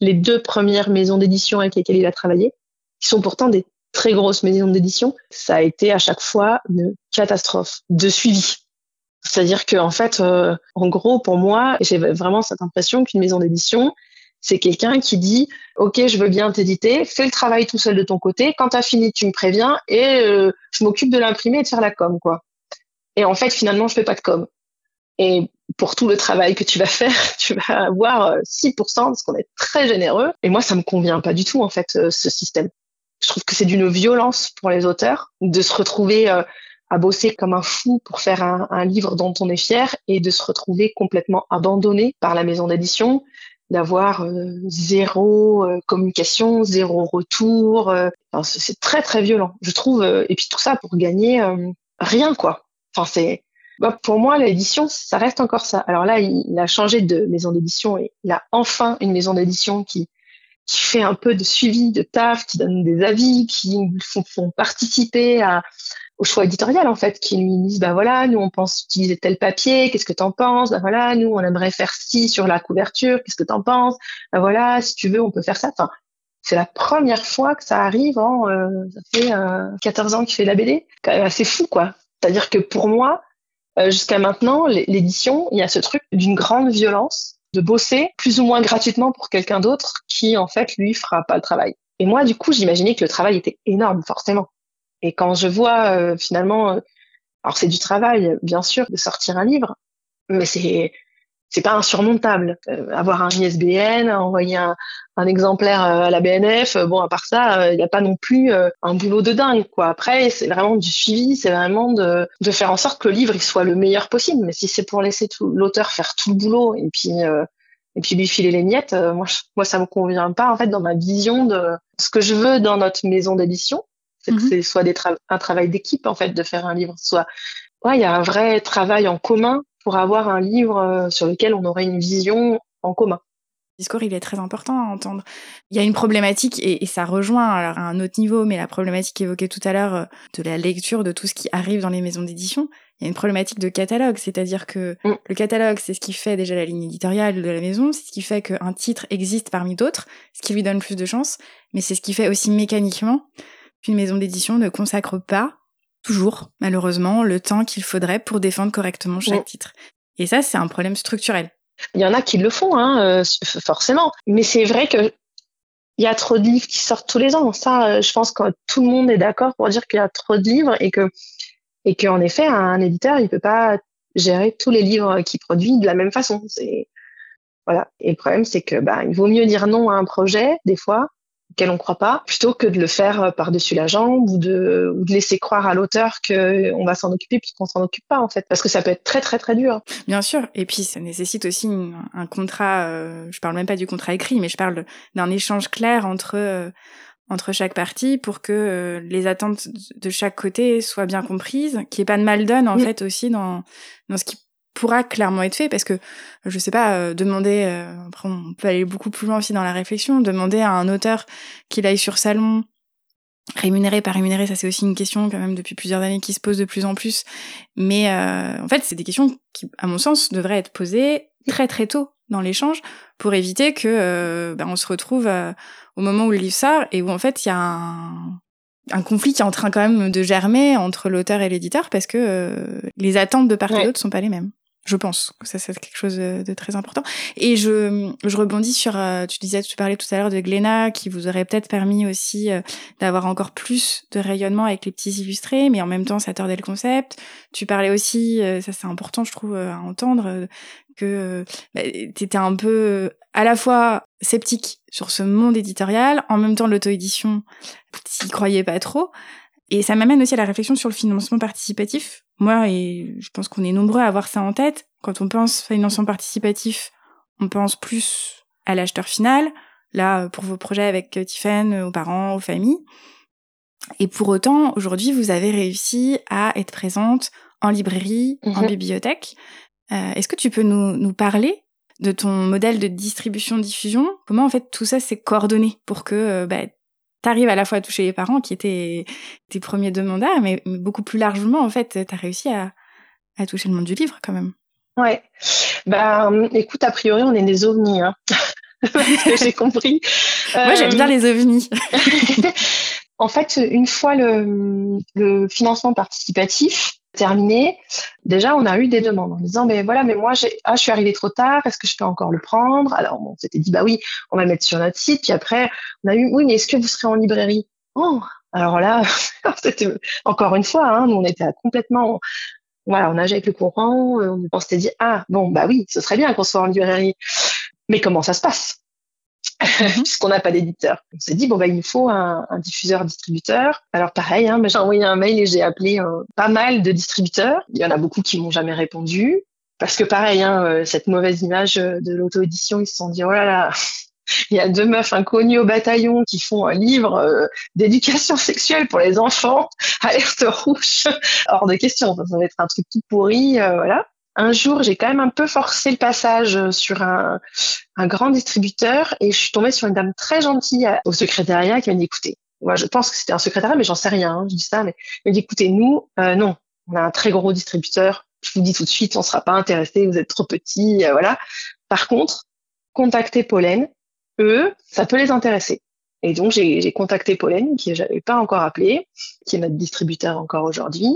les deux premières maisons d'édition avec lesquelles il a travaillé, qui sont pourtant des très grosse maison d'édition, ça a été à chaque fois une catastrophe de suivi. C'est-à-dire que en fait, euh, en gros, pour moi, j'ai vraiment cette impression qu'une maison d'édition, c'est quelqu'un qui dit OK, je veux bien t'éditer, fais le travail tout seul de ton côté. Quand tu as fini, tu me préviens et euh, je m'occupe de l'imprimer et de faire la com, quoi. Et en fait, finalement, je fais pas de com. Et pour tout le travail que tu vas [LAUGHS] faire, tu vas avoir 6% euh, parce qu'on est très généreux. Et moi, ça me convient pas du tout, en fait, ce système je trouve que c'est d'une violence pour les auteurs de se retrouver euh, à bosser comme un fou pour faire un, livre dont on est fier et de se retrouver complètement abandonné par la maison d'édition, d'avoir euh, zéro euh, communication, zéro retour. c'est très très violent, je trouve. et puis tout ça pour gagner rien quoi. Enfin c'est bah, pour moi l'édition ça reste encore ça. Alors là il a changé de maison d'édition et il a enfin une maison d'édition qui qui fait un peu de suivi de taf, qui donne des avis, qui font, participer à, au choix éditorial en fait, qui lui disent bah voilà, nous on pense utiliser tel papier, qu'est-ce que t'en penses? Bah voilà, nous on aimerait faire ci sur la couverture, qu'est-ce que t'en penses? Bah voilà, si tu veux, on peut faire ça. Enfin, c'est la première fois que ça arrive en euh, ça fait euh, 14 ans qu'il fait de la BD, quand même assez fou quoi. C'est-à-dire que pour moi, euh, jusqu'à maintenant, l'édition, il y a ce truc d'une grande violence de bosser plus ou moins gratuitement pour quelqu'un d'autre qui, en fait, lui, fera pas le travail. Et moi, du coup, j'imaginais que le travail était énorme, forcément. Et quand je vois, euh, finalement, euh, alors c'est du travail, bien sûr, de sortir un livre, mais c'est c'est pas insurmontable. Euh, avoir un ISBN, envoyer un, un exemplaire euh, à la BNF, bon, à part ça, il n'y a pas non plus un boulot de dingue, quoi. Après, c'est vraiment du suivi, c'est vraiment de, de faire en sorte que le livre il soit le meilleur possible. Mais si c'est pour laisser l'auteur faire tout le boulot et puis et puis lui filer les miettes, moi, moi ça me convient pas en fait dans ma vision de ce que je veux dans notre maison d'édition, c'est que mhm. ce soit des un travail d'équipe en fait de faire un livre, soit ouais, il y a un vrai travail en commun pour avoir un livre euh, sur lequel on aurait une vision en commun. Le discours, il est très important à entendre. Il y a une problématique, et, ça rejoint alors à un autre niveau, mais la problématique évoquée tout à l'heure euh, de la lecture de tout ce qui arrive dans les maisons d'édition, il y a une problématique de catalogue, c'est-à-dire que mm. le catalogue, c'est ce qui fait déjà la ligne éditoriale de la maison, c'est ce qui fait qu'un titre existe parmi d'autres, ce qui lui donne plus de chance, mais c'est ce qui fait aussi mécaniquement qu'une maison d'édition ne consacre pas toujours, malheureusement, le temps qu'il faudrait pour défendre correctement chaque titre. Et ça, c'est un problème structurel. Il y en a qui le font, hein, euh, forcément. Mais c'est vrai que il y a trop de livres qui sortent tous les ans. Ça, euh, je pense que tout le monde est d'accord pour dire qu'il y a trop de livres et que et qu'en effet, un éditeur, il peut pas gérer tous les livres qu'il produit de la même façon. C'est voilà. Et le problème, c'est que bah, il vaut mieux dire non à un projet des fois auquel on croit pas, plutôt que de le faire euh, par-dessus la jambe ou de, ou de laisser croire à l'auteur qu'on va s'en occuper puisqu'on s'en occupe pas en fait, parce que ça peut être très très très dur. Bien sûr, et puis ça nécessite aussi un contrat. Euh, je parle même pas du contrat écrit, mais je parle d'un échange clair entre euh, entre chaque partie pour que euh, les attentes de chaque côté soient bien comprises, qu'il n'y ait pas de mal donne en fait aussi dans dans ce qui pourra clairement être fait parce que je sais pas euh, demander euh, après on peut aller beaucoup plus loin aussi dans la réflexion demander à un auteur qu'il aille sur salon rémunéré pas rémunéré ça c'est aussi une question quand même depuis plusieurs années qui se pose de plus en plus mais euh, en fait c'est des questions qui à mon sens devraient être posées très très tôt dans l'échange pour éviter que ben, on se retrouve au moment où le livre sort et où en fait il y a un un conflit qui est en train quand même de germer entre l'auteur et l'éditeur parce que les attentes de part et d'autre sont pas les mêmes. Je pense que ça c'est quelque chose de, très important. Et je, je rebondis sur, euh, tu disais, tu parlais tout à l'heure de Glénat, qui vous aurait peut-être permis aussi euh, d'avoir encore plus de rayonnement avec les petits illustrés, mais en même temps ça tordait le concept. Tu parlais aussi, euh, ça c'est important je trouve à entendre, que bah, tu étais un peu à la fois sceptique sur ce monde éditorial, en même temps l'auto-édition, t'y croyais pas trop. Et ça m'amène aussi à la réflexion sur le financement participatif. Moi, et je pense qu'on est nombreux à avoir ça en tête. Quand on pense financement participatif, on pense plus à l'acheteur final. Là, pour vos projets avec Tiffen, aux parents, aux familles. Et pour autant, aujourd'hui, vous avez réussi à être présente en librairie, en mhm. bibliothèque. Euh, Est-ce que tu peux nous, nous parler de ton modèle de distribution-diffusion? Comment en fait tout ça s'est coordonné pour que euh, bah, t'arrives à la fois à toucher les parents qui étaient tes premiers demandeurs, mais beaucoup plus largement, en fait, t'as réussi à, à toucher le monde du livre quand même. Ouais. Bah, écoute, a priori, on est des ovnis, hein. [LAUGHS] j'ai compris. Moi, j'aime bien les ovnis. [LAUGHS] [LAUGHS] en fait, une fois le, le financement participatif, terminé, déjà on a eu des demandes en disant mais voilà mais moi ah je suis arrivée trop tard est-ce que je peux encore le prendre? Alors on s'était dit bah oui on va le mettre sur notre site puis après on a eu oui mais est-ce que vous serez en librairie? Oh! Alors là [LAUGHS] encore une fois hein, on était complètement voilà on nageait avec le courant on s'était dit ah bon bah oui ce serait bien qu'on soit en librairie. Mais comment ça se passe? [LAUGHS] puisqu'on n'a pas d'éditeur. On s'est dit bon bah il nous faut un, un diffuseur distributeur. Alors pareil, hein, j'ai envoyé un mail et j'ai appelé euh, pas mal de distributeurs. Il y en a beaucoup qui m'ont jamais répondu parce que pareil, hein, euh, cette mauvaise image euh, de l'auto-édition, ils se sont dit oh là là. [LAUGHS] Il y a deux meufs inconnues au bataillon qui font un livre d'éducation sexuelle pour les enfants. [LAUGHS] Alerte rouge, hors de question. Ça va être un truc tout pourri, voilà un jour, j'ai quand même un peu forcé le passage euh, sur un, grand distributeur et je suis tombée sur une dame très gentille au secrétariat qui m'a dit écoutez, moi je pense que c'était un secrétariat, mais j'en sais rien, hein, je dis ça, mais elle m'a dit écoutez, nous, euh, non, on a un très gros distributeur, je vous dis tout de suite, on ne sera pas intéressé, vous êtes trop petit, euh, voilà. Par contre, contactez Pollen, eux, ça peut les intéresser. Et donc, j'ai contacté Pollen, qui j'avais pas encore appelé, qui est notre distributeur encore aujourd'hui.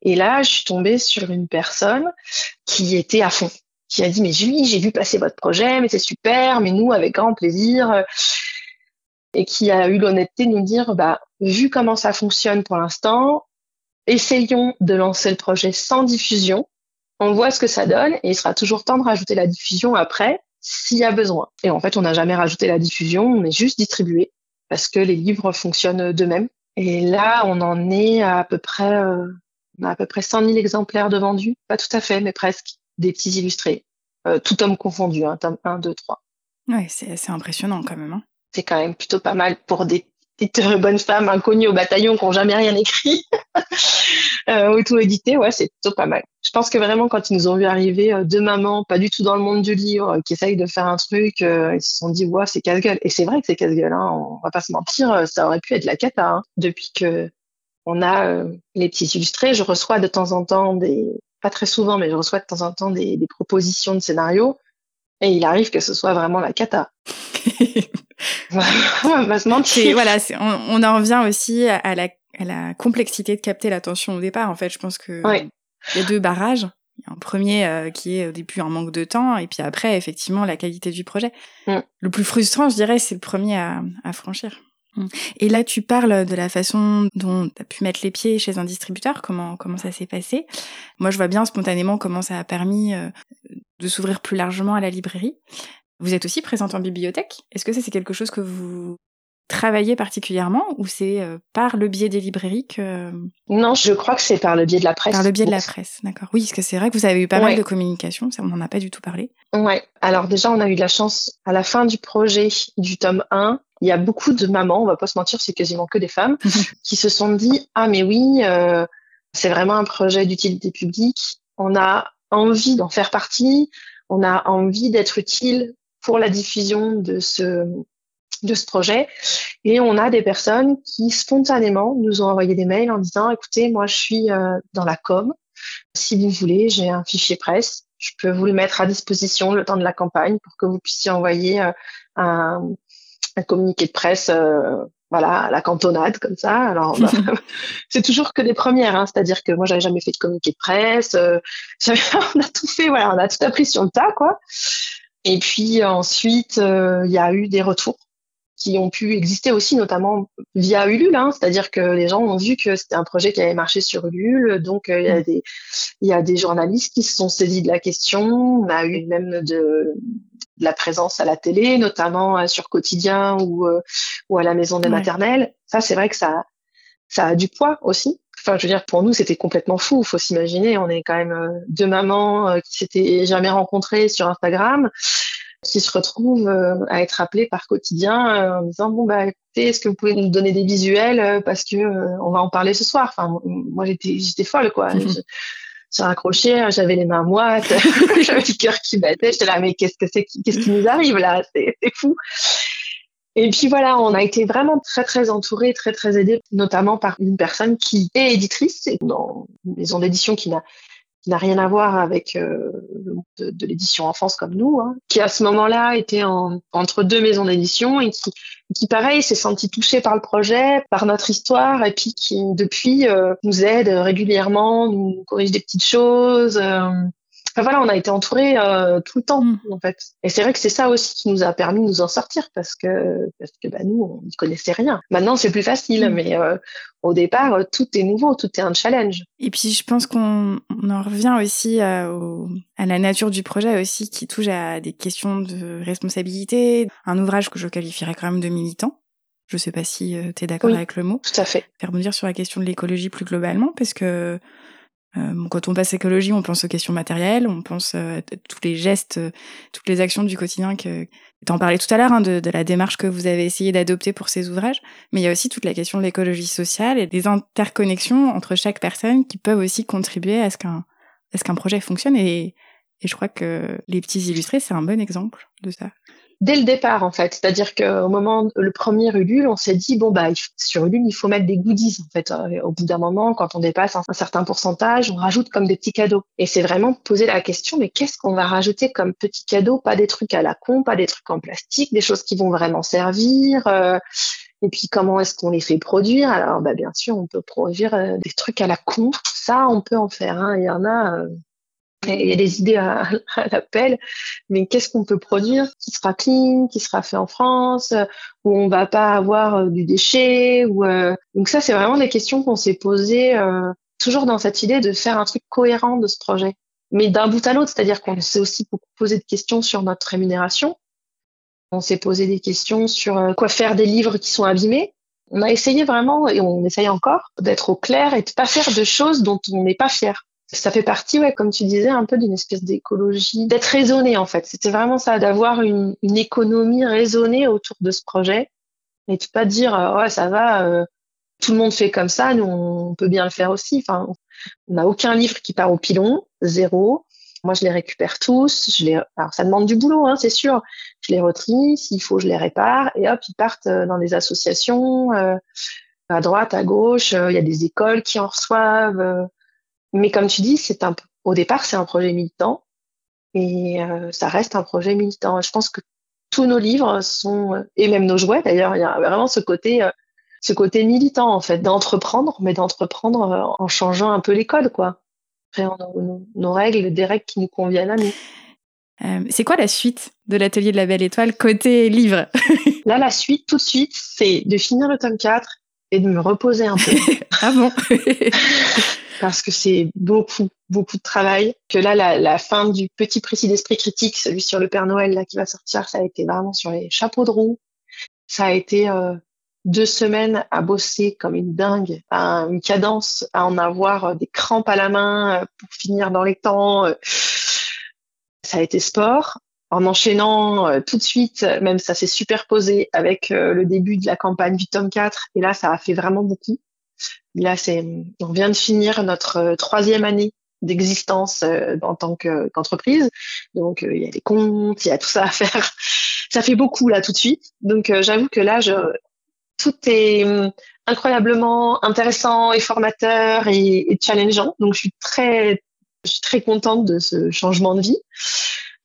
Et là, je suis tombée sur une personne qui était à fond, qui a dit, mais Julie, j'ai vu passer votre projet, mais c'est super, mais nous, avec grand plaisir. Et qui a eu l'honnêteté de nous dire, bah, vu comment ça fonctionne pour l'instant, essayons de lancer le projet sans diffusion. on voit ce que ça donne et il sera toujours temps de rajouter la diffusion après s'il y a besoin. Et en fait, on n'a jamais rajouté la diffusion, on est juste distribué parce que les livres fonctionnent d'eux-mêmes. Et là, on en est à, peu près, euh, on a à peu près 100 000 exemplaires de vendus, pas tout à fait, mais presque, des petits illustrés, euh, tout homme confondu, hein, tome 1, 2, 3. Ouais, c'est impressionnant quand même. Hein. C'est quand même plutôt pas mal pour des petites bonnes femmes inconnues au bataillon qui n'ont jamais rien écrit. [LAUGHS] euh, auto-édité, ouais, c'est plutôt pas mal. Je pense que vraiment, quand ils nous ont vu arriver euh, deux mamans, pas du tout dans le monde du livre, euh, qui essayent de faire un truc, euh, ils se sont dit, ouais, c'est casse-gueule. Et c'est vrai que c'est casse-gueule, hein, on va pas se mentir, ça aurait pu être la cata. Hein. Depuis que on a les petits illustrés, je reçois de temps en temps des, pas très souvent, mais je reçois de temps en temps des propositions de scénarios. Et il arrive que ce soit vraiment la cata. [LAUGHS] on va se mentir. Voilà, on, on en revient aussi à la la complexité de capter l'attention au départ. En fait, je pense que il y a deux barrages. Un premier euh, qui est au début un manque de temps, et puis après, effectivement, la qualité du projet. Mm. Le plus frustrant, je dirais, c'est le premier à, franchir. Mm. Et là, tu parles de la façon dont tu as pu mettre les pieds chez un distributeur, comment, comment ça s'est passé? Moi, je vois bien spontanément comment ça a permis euh, de s'ouvrir plus largement à la librairie. Vous êtes aussi présente en bibliothèque. Est-ce que ça, c'est quelque chose que vous travailler particulièrement ou c'est euh, par le biais des librairies que... Non, je crois que c'est par le biais de la presse. Par le biais de la presse, d'accord. Oui, parce que c'est vrai que vous avez eu pas mal de communication, ça on n'en a pas du tout parlé. Ouais, alors déjà on a eu de la chance à la fin du projet du tome 1, il y a beaucoup de mamans, on va pas se mentir, c'est quasiment que des femmes, [LAUGHS] qui se sont dit « Ah mais oui, euh, c'est vraiment un projet d'utilité publique, on a envie d'en faire partie, on a envie d'être utile pour la diffusion de ce de ce projet. Et on a des personnes qui spontanément nous ont envoyé des mails en disant, écoutez, moi je suis euh, dans la com. Si vous voulez, j'ai un fichier presse. Je peux vous le mettre à disposition le temps de la campagne pour que vous puissiez envoyer euh, un, un, communiqué de presse euh, voilà, à la cantonade comme ça. Alors, bah, [LAUGHS] [LAUGHS] c'est toujours que des premières, hein, c'est-à-dire que moi, j'avais jamais fait de communiqué de presse. [LAUGHS] on a tout fait, voilà, on a tout appris sur le tas, quoi. Et puis ensuite, il y a eu des retours qui ont pu exister aussi, notamment via Ulule. Hein, C'est-à-dire que les gens ont vu que c'était un projet qui avait marché sur Ulule. Donc, euh, il y, a mm. y a des journalistes qui se sont saisis de la question. On a eu même de, la présence à la télé, notamment euh, sur Quotidien ou, euh, ou à la maison des maternelles. Ça, c'est vrai que ça, ça a du poids aussi. Enfin, je veux dire, pour nous, c'était complètement fou. Faut s'imaginer, on est quand même deux mamans qui s'étaient jamais rencontrées sur Instagram qui se retrouvent euh, à être appelés par quotidien euh, en disant bon bah écoutez est-ce que vous pouvez nous donner des visuels euh, parce que on va en parler ce soir. Enfin moi j'étais j'étais folle quoi. J'ai raccroché j'avais les mains moites [LAUGHS] j'avais le cœur qui battait. J'étais là mais qu'est-ce que c'est qu'est-ce qui nous arrive là? C'est fou et puis voilà, on a été vraiment très très entourés, très très aidés, notamment par une personne qui est éditrice dans une maison d'édition qui n'a rien à voir avec euh, de, de l'édition en France comme nous, hein, qui à ce moment-là était en, entre deux maisons d'édition et qui, qui pareil s'est senti touché par le projet, par notre histoire et puis qui depuis euh, nous aide régulièrement, nous corrige des petites choses. Euh, Enfin, voilà, on a été entouré euh, tout le temps mm. en fait. Et c'est vrai que c'est ça aussi qui nous a permis de nous en sortir parce que parce que bah, nous on n'y connaissait rien. Maintenant c'est plus facile, mm. mais euh, au départ tout est nouveau, tout est un challenge. Et puis je pense qu'on en revient aussi à, à, la nature du projet aussi qui touche à des questions de responsabilité. Un ouvrage que je qualifierais quand même de militant. Je sais pas si euh, tu es d'accord avec le mot. Tout à fait. Faire rebondir sur la question de l'écologie plus globalement parce que euh, quand on passe écologie, on pense aux questions matérielles, on pense euh, à tous les gestes, euh, toutes les actions du quotidien que en parlais tout à l'heure hein, de, de, la démarche que vous avez essayé d'adopter pour ces ouvrages, mais il y a aussi toute la question de l'écologie sociale et des interconnexions entre chaque personne qui peuvent aussi contribuer à ce qu'un à ce qu'un projet fonctionne. Et, et je crois que les petits illustrés c'est un bon exemple de ça dès le départ en fait. C'est-à-dire qu'au moment le premier Ulule, on s'est dit bon bah sur Ulule il faut mettre des goodies en fait. Euh, au bout d'un moment, quand on dépasse un, certain pourcentage, on rajoute comme des petits cadeaux. Et c'est vraiment poser la question mais qu'est-ce qu'on va rajouter comme petits cadeaux? Pas des trucs à la con, pas des trucs en plastique, des choses qui vont vraiment servir. Euh, et puis comment est-ce qu'on les fait produire? Alors bah bien sûr on peut produire euh, des trucs à la con. Ça on peut en faire. Hein. Il y en a il y a des idées [LAUGHS] à, l'appel, mais qu'est-ce qu'on peut produire qui sera clean, qui sera fait en France, où on va pas avoir euh, du déchet euh, donc ça c'est vraiment des questions qu'on s'est posées euh, toujours dans cette idée de faire un truc cohérent de ce projet. mais d'un bout à l'autre, c'est-à-dire qu'on s'est aussi beaucoup posé de questions sur notre rémunération. On s'est posé des questions sur quoi faire des livres qui sont abîmés. On a essayé vraiment, et on essaye encore, d'être au clair et de pas faire de choses dont on n'est pas fier. Ça fait partie, ouais, comme tu disais, un peu d'une espèce d'écologie, d'être raisonné en fait. C'était vraiment ça, d'avoir une, une, économie raisonnée autour de ce projet et de pas dire euh, ouais ça va, euh, tout le monde fait comme ça, nous on peut bien le faire aussi. Enfin, on n'a aucun livre qui part au pilon, zéro. Moi, je les récupère tous. Je les, alors ça demande du boulot, hein, c'est sûr. Je les retrie, s'il faut, je les répare, et hop, ils partent euh, dans des associations, euh, à droite, à gauche. Il y a des écoles qui en reçoivent. Mais comme tu dis, c'est un, au départ, c'est un projet militant, et ça reste un projet militant. Je pense que tous nos livres sont, et même nos jouets d'ailleurs, il y a vraiment ce côté ce côté militant en fait, d'entreprendre, mais d'entreprendre euh, en changeant un peu les codes, quoi. Créant nos, nos, règles, des règles qui nous conviennent à nous. Euh, c'est quoi la suite de l'atelier de la Belle Étoile côté livre? [LAUGHS] Là, la suite, tout de suite, c'est de finir le tome 4 et de me reposer un peu. [LAUGHS] ah bon? [LAUGHS] Parce que c'est beaucoup, beaucoup de travail. Que là, la, la fin du petit précis d'esprit critique, celui sur le Père Noël là qui va sortir, ça a été vraiment sur les chapeaux de roue. Ça a été euh, deux semaines à bosser comme une dingue, à une cadence, à en avoir euh, des crampes à la main euh, pour finir dans les temps. Euh. Ça a été sport. En enchaînant tout de suite, même ça s'est superposé avec le début de la campagne du tome 4. Et là, ça a fait vraiment beaucoup. Là, on vient de finir notre troisième année d'existence en tant qu'entreprise. Donc, il y a des comptes, il y a tout ça à faire. [LAUGHS] Ça fait beaucoup là tout de suite. Donc, j'avoue que là, tout est hum, incroyablement intéressant et formateur et, challengeant. Donc, je suis très, je suis très contente de ce changement de vie.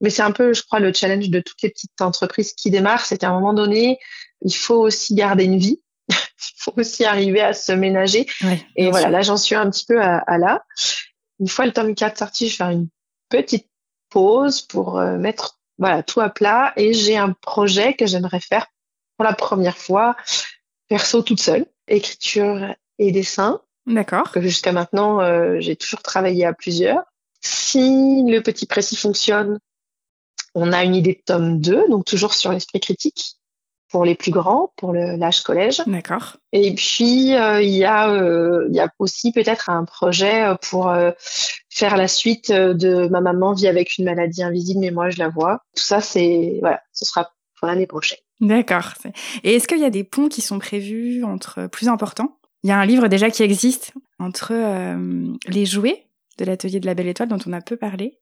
Mais c'est un peu, je crois, le challenge de toutes les petites entreprises qui démarrent, c'est qu'à un moment donné, il faut aussi garder une vie. [LAUGHS] il faut aussi arriver à se ménager. et voilà, là, j'en suis un petit peu à, là. Une fois le tome 4 sorti, je vais faire une petite pause pour euh, mettre voilà tout à plat et j'ai un projet que j'aimerais faire pour la première fois perso toute seule, écriture et dessin. D'accord. Que jusqu'à maintenant, euh, j'ai toujours travaillé à plusieurs. Si le petit précis fonctionne, on a une idée de tome 2, donc toujours sur l'esprit critique pour les plus grands, pour l'âge collège. D'accord. Et puis euh, il y a euh, il y a aussi peut-être un projet pour faire la suite de ma maman vit avec une maladie invisible mais moi je la vois. Tout ça c'est voilà, ce sera pour l'année prochaine. D'accord. Et est-ce qu'il y a des ponts qui sont prévus entre plus importants? Il y a un livre déjà qui existe entre euh, les jouets de l'atelier de la Belle Étoile dont on a peu parlé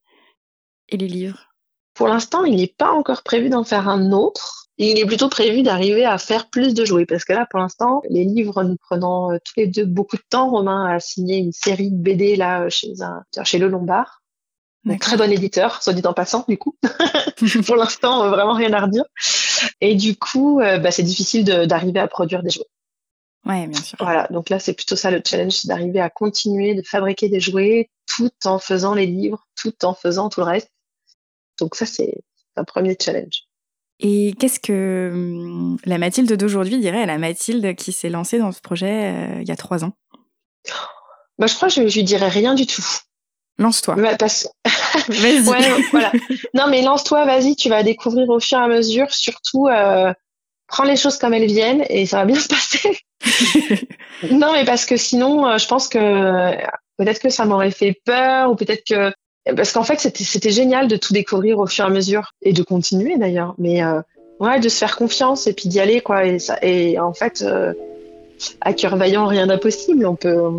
et les livres. Pour l'instant, il n'est pas encore prévu d'en faire un autre. Il est plutôt prévu d'arriver à faire plus de jouets parce que là, pour l'instant, les livres nous prenant euh, tous les deux beaucoup de temps. Romain a signé une série de BD là chez un chez Le Lombard. Un très bon éditeur, soit dit en passant, du coup. [LAUGHS] pour l'instant, vraiment rien à redire. Et du coup, euh, bah, c'est difficile d'arriver à produire des jouets. Ouais, bien sûr. Voilà, donc là, c'est plutôt ça le challenge, c'est d'arriver à continuer de fabriquer des jouets tout en faisant les livres, tout en faisant tout le reste. Donc ça, c'est un premier challenge. Et qu'est-ce que hum, la Mathilde d'aujourd'hui dirait à la Mathilde qui s'est lancée dans ce projet euh, il y a trois ans? Bah, Je crois que je, lui dirais rien du tout. Lance-toi. Bah, [LAUGHS] [LAUGHS] vas-y. voilà. Non, mais lance-toi, vas-y, tu vas découvrir au fur et à mesure. Surtout, euh, prends les choses comme elles viennent et ça va bien se passer. [LAUGHS] non, mais parce que sinon, euh, je pense que peut-être que ça m'aurait fait peur ou peut-être que parce qu'en fait, c'était génial de tout découvrir au fur et à mesure et de continuer d'ailleurs. Mais euh, ouais, de se faire confiance et puis d'y aller quoi. Et en fait, euh, à cœur vaillant, rien d'impossible. On peut [LAUGHS]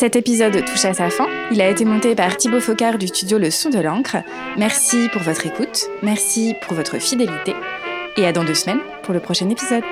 Cet épisode touche à sa fin. Il a été monté par Thibaut Focard du studio Le Son de l'encre. Merci pour votre écoute, merci pour votre fidélité et à dans deux semaines pour le prochain épisode.